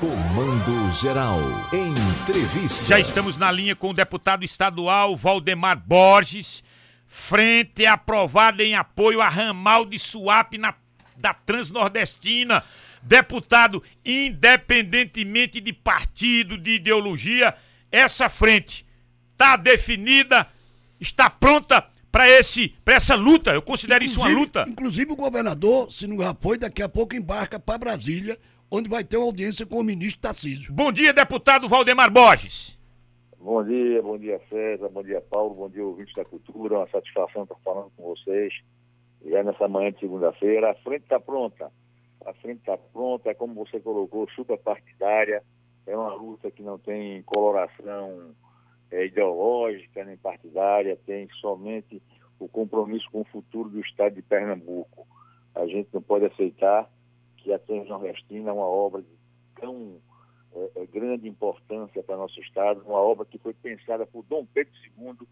Comando Geral. Entrevista. Já estamos na linha com o deputado estadual Valdemar Borges. Frente aprovada em apoio a ramal de Suape na, da Transnordestina. Deputado, independentemente de partido, de ideologia, essa frente está definida, está pronta para esse para essa luta. Eu considero isso uma luta. Inclusive o governador, se não já foi, daqui a pouco embarca para Brasília, onde vai ter uma audiência com o ministro Tarcísio. Bom dia, deputado Valdemar Borges. Bom dia, bom dia César, bom dia Paulo, bom dia ouvintes da cultura, uma satisfação estar falando com vocês. Já nessa manhã de segunda-feira, a frente está pronta. A frente está pronta, é como você colocou, super partidária. É uma luta que não tem coloração é, ideológica nem partidária, tem somente o compromisso com o futuro do Estado de Pernambuco. A gente não pode aceitar que a Transnordestina é uma obra de tão é, é, grande importância para nosso Estado, uma obra que foi pensada por Dom Pedro II,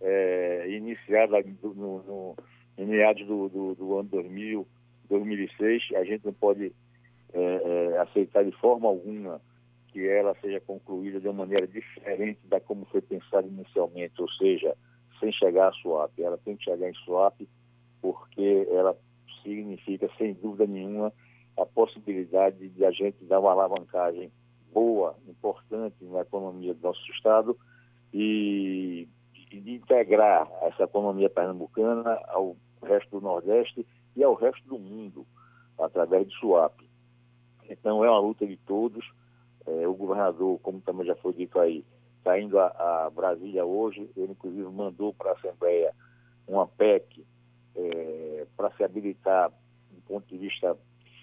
é, iniciada no, no, em meados do, do, do, ano 2000, 2006. A gente não pode é, é, aceitar de forma alguma que ela seja concluída de uma maneira diferente da como foi pensada inicialmente, ou seja, sem chegar a swap. Ela tem que chegar em swap porque ela significa, sem dúvida nenhuma, a possibilidade de a gente dar uma alavancagem boa, importante na economia do nosso Estado e, e de integrar essa economia pernambucana ao resto do Nordeste e ao resto do mundo, através de swap. Então, é uma luta de todos é, o governador, como também já foi dito aí, está indo a, a, Brasília hoje. Ele, inclusive, mandou para a Assembleia uma PEC é, para se habilitar, do ponto de vista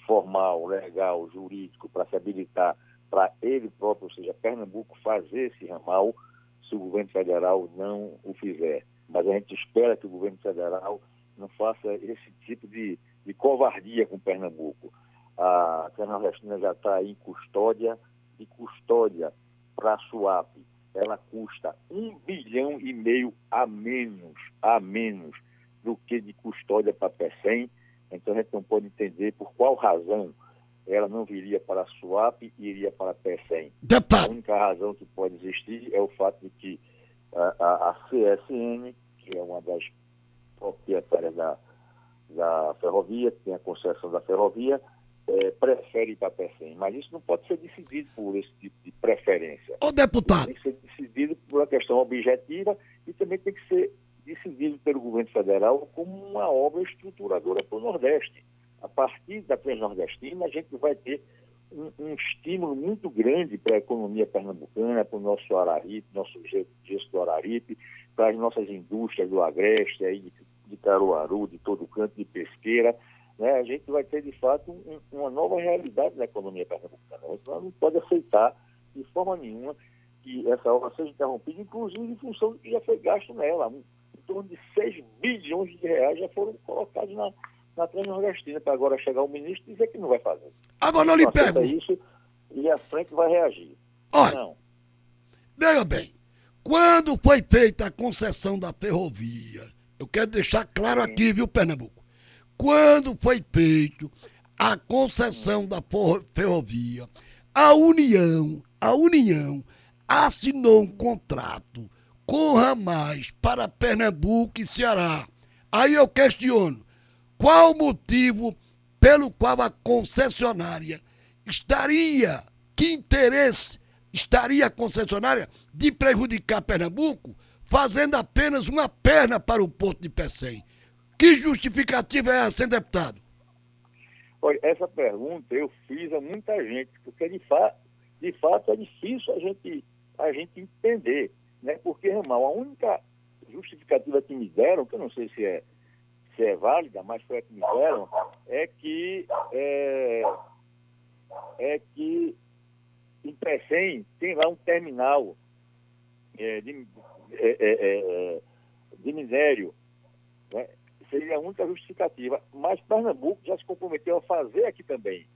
formal, legal, jurídico, para se habilitar para ele próprio, ou seja, Pernambuco, fazer esse ramal, se o governo federal não o fizer. Mas a gente espera que o governo federal não faça esse tipo de, de covardia com Pernambuco. A Nordestina já está em custódia, de custódia para a SUAP, ela custa um bilhão e meio a menos, a menos do que de custódia para a PECEM. Então a gente não pode entender por qual razão ela não viria para a SUAP e iria para a PECEM. A única razão que pode existir é o fato de que a, a, a CSN, que é uma das proprietárias da, da ferrovia, que tem a concessão da ferrovia, é, prefere ir para a PECEM. Mas isso não pode ser decidido por esse tipo de preferência. Ô, deputado. Tem que ser decidido por uma questão objetiva e também tem que ser decidido pelo governo federal como uma obra estruturadora para o Nordeste. A partir da Transnordestina, a gente vai ter um, um estímulo muito grande para a economia pernambucana, para o nosso Araripe, nosso gesto do Araripe, para as nossas indústrias do Agreste, aí de, de Caruaru, de todo canto, de pesqueira né, a gente vai ter, de fato, um, uma nova realidade na economia pernambucana. Então, não pode aceitar, de forma nenhuma, que essa obra seja interrompida, inclusive em função do que já foi gasto nela. Em torno de 6 bilhões de reais já foram colocados na, na Transnordestina, para agora chegar o ministro e dizer que não vai fazer. Agora não lhe pego. isso e a frente vai reagir. Olha, não. veja bem, quando foi feita a concessão da ferrovia, eu quero deixar claro Sim. aqui, viu, Pernambuco? Quando foi feito a concessão da ferrovia, a União, a União assinou um contrato com ramais para Pernambuco e Ceará. Aí eu questiono, qual o motivo pelo qual a concessionária estaria, que interesse estaria a concessionária de prejudicar Pernambuco, fazendo apenas uma perna para o Porto de Pecém? Que justificativa é essa, deputado? Olha, essa pergunta eu fiz a muita gente, porque de, fa de fato é difícil a gente, a gente entender, né? Porque, irmão, a única justificativa que me deram, que eu não sei se é, se é válida, mas foi a que me deram, é que é, é que em Pecém tem lá um terminal é, de, é, é, é de minério, né? seria a única justificativa. Mas Pernambuco já se comprometeu a fazer aqui também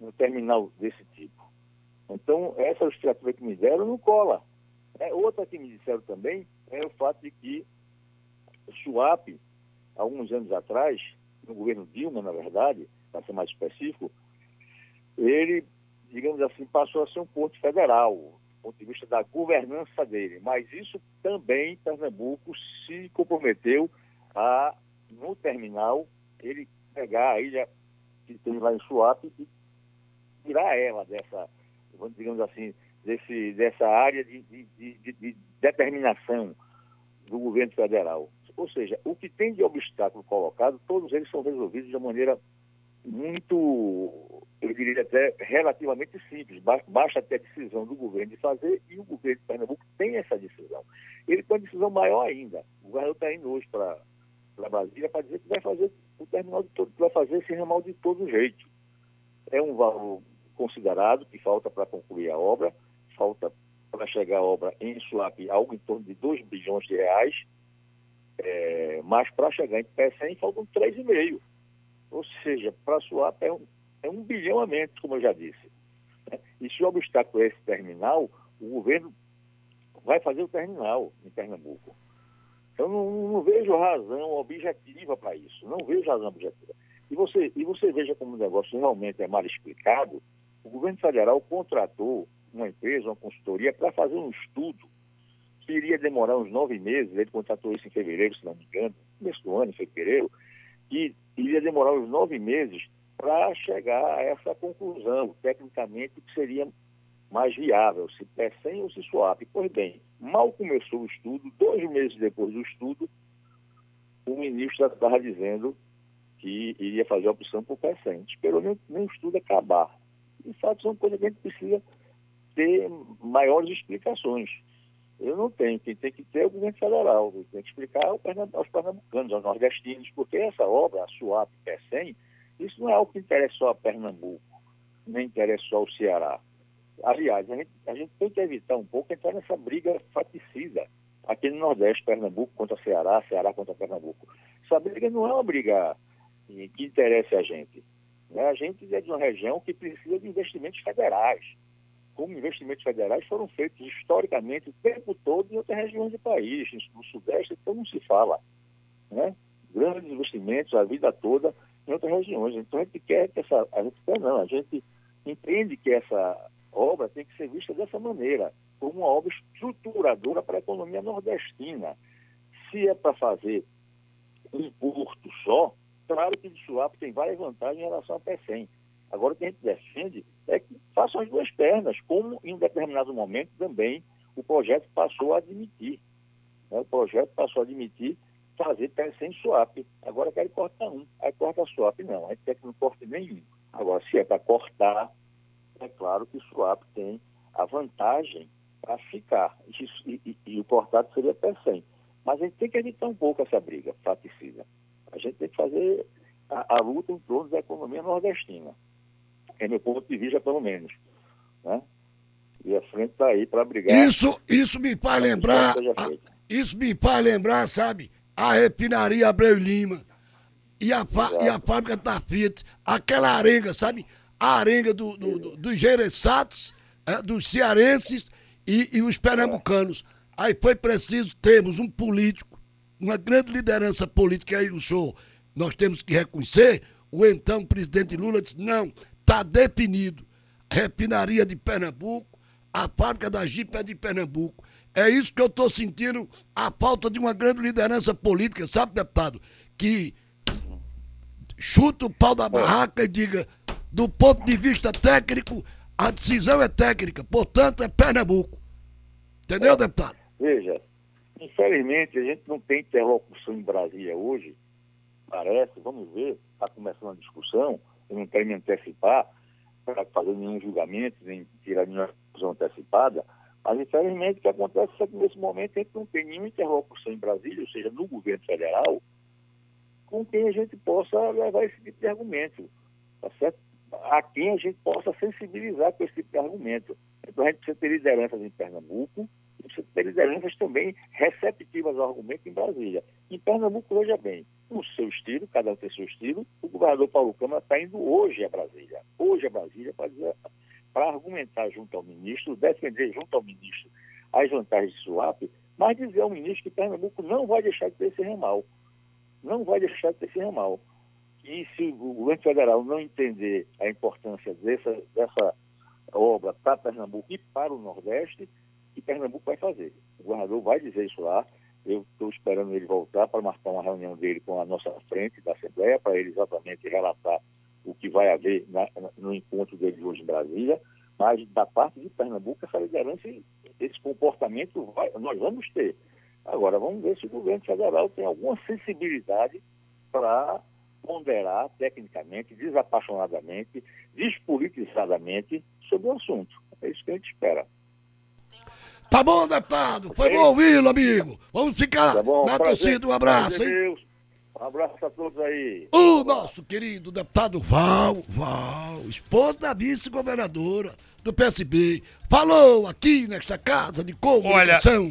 um terminal desse tipo. Então, essa justificativa que me deram não cola. É, outra que me disseram também é o fato de que o Suap, alguns anos atrás, no governo Dilma, na verdade, para ser mais específico, ele digamos assim, passou a ser um porto federal, do ponto de vista da governança dele. Mas isso também, Pernambuco se comprometeu a, no terminal, ele pegar a ilha que tem lá em Suape e tirar ela dessa, digamos assim, desse, dessa área de, de, de, de determinação do governo federal. Ou seja, o que tem de obstáculo colocado, todos eles são resolvidos de uma maneira muito, eu diria até relativamente simples. Basta ter a decisão do governo de fazer e o governo de Pernambuco tem essa decisão. Ele tem uma decisão maior ainda. O governo está indo hoje para Brasília para dizer que vai fazer o terminal de todo, vai fazer esse ramal de todo jeito. É um valor considerado que falta para concluir a obra, falta para chegar a obra em Suape algo em torno de 2 bilhões de reais, é, mas para chegar em Pecém faltam 3,5. Ou seja, para Suape é um, é um bilhão a menos, como eu já disse. Né? E se o obstáculo é esse terminal, o governo vai fazer o terminal em Pernambuco. Eu não, não vejo razão objetiva para isso, não vejo razão objetiva. E você, e você veja como o negócio realmente é mal explicado, o governo federal contratou uma empresa, uma consultoria, para fazer um estudo que iria demorar uns nove meses, ele contratou isso em fevereiro, se não me engano, começo do ano, em fevereiro, que iria demorar uns nove meses para chegar a essa conclusão, tecnicamente, que seria mais viável, se PECEM ou se SWAP. Pois bem, mal começou o estudo, dois meses depois do estudo, o ministro estava dizendo que iria fazer a opção por PECEM. Esperou nem, nem o estudo acabar. De fato, são coisas que a gente precisa ter maiores explicações. Eu não tenho, quem tem que ter é o governo federal, tem que explicar aos pernambucanos, aos nordestinos, porque essa obra, a SUAP PECEM, isso não é algo que interessa só a Pernambuco, nem interessa só o Ceará. Aliás, a gente, a gente tem que evitar um pouco entrar nessa briga faticida aqui no Nordeste, Pernambuco contra Ceará, Ceará contra Pernambuco. Essa briga não é uma briga que interessa a gente. Né? A gente é de uma região que precisa de investimentos federais. Como investimentos federais foram feitos historicamente o tempo todo em outras regiões do país, no Sudeste, então não se fala. Né? Grandes investimentos a vida toda em outras regiões. Então a gente quer que essa. A gente quer não, a gente entende que essa obra tem que ser vista dessa maneira, como uma obra estruturadora para a economia nordestina. Se é para fazer um porto só, claro que de Suape tem várias vantagens em relação a PECEM. Agora, o que a gente defende é que façam as duas pernas, como em um determinado momento também o projeto passou a admitir. Né? O projeto passou a admitir fazer PECEM Suape. Agora quer cortar um, aí corta Suape. Não, a gente quer que não corte nenhum. Agora, se é para cortar, é claro que o swap tem a vantagem para ficar. E, e, e, o cortado seria 100. Mas a gente tem que evitar um pouco essa briga fraticida. A gente tem que fazer a, a luta em torno da economia nordestina. É meu ponto de vista, pelo menos. Né? E a frente está aí para brigar. Isso, isso me faz lembrar. Isso me faz lembrar, sabe? A refinaria Abreu Lima. E a, e a fábrica da Fiat, aquela arenga, sabe? a arenga do, do, do, dos gereçates, é, dos cearenses e, e os pernambucanos. Aí foi preciso termos um político, uma grande liderança política, aí o senhor, nós temos que reconhecer, o então presidente Lula disse, não, está definido, refinaria de Pernambuco, a fábrica da Jeep é de Pernambuco. É isso que eu estou sentindo, a falta de uma grande liderança política, sabe, deputado? Que chuta o pau da barraca e diga, do ponto de vista técnico, a decisão é técnica, portanto é Pernambuco. Entendeu, deputado? Veja, infelizmente a gente não tem interlocução em Brasília hoje, parece, vamos ver, está começando a discussão, eu não quero me antecipar para fazer nenhum julgamento, nem tirar nenhuma decisão antecipada, mas infelizmente o que acontece é que nesse momento a gente não tem nenhuma interlocução em Brasília, ou seja, no governo federal, com quem a gente possa levar esse tipo de argumento. Tá certo? a quem a gente possa sensibilizar com esse tipo de argumento. Então a gente precisa ter lideranças em Pernambuco precisa ter lideranças também receptivas ao argumento em Brasília. Em Pernambuco, veja bem, no seu estilo, cada um tem seu estilo, o governador Paulo Câmara está indo hoje a Brasília. Hoje a Brasília para argumentar junto ao ministro, defender junto ao ministro as vantagens de SUAP, mas dizer ao ministro que Pernambuco não vai deixar de ter esse ramal. Não vai deixar de ter esse ramal. E se o governo federal não entender a importância dessa, dessa, obra para Pernambuco e para o Nordeste, e Pernambuco vai fazer. O governador vai dizer isso lá. Eu estou esperando ele voltar para marcar uma reunião dele com a nossa frente da Assembleia, para ele exatamente relatar o que vai haver na, no encontro dele hoje em Brasília. Mas da parte de Pernambuco, essa liderança, esse comportamento vai, nós vamos ter. Agora, vamos ver se o governo federal tem alguma sensibilidade para ponderar tecnicamente, desapaixonadamente, despolitizadamente sobre o assunto. É isso que a gente espera. Tá bom, deputado. Foi bom ouvi-lo, amigo. Vamos ficar Tá bom, na prazer, torcida. Um abraço, prazer, hein? Deus. Um abraço a todos aí. O nosso querido deputado Val, Val, esposo da vice-governadora do PSB, falou aqui nesta casa de comunicação.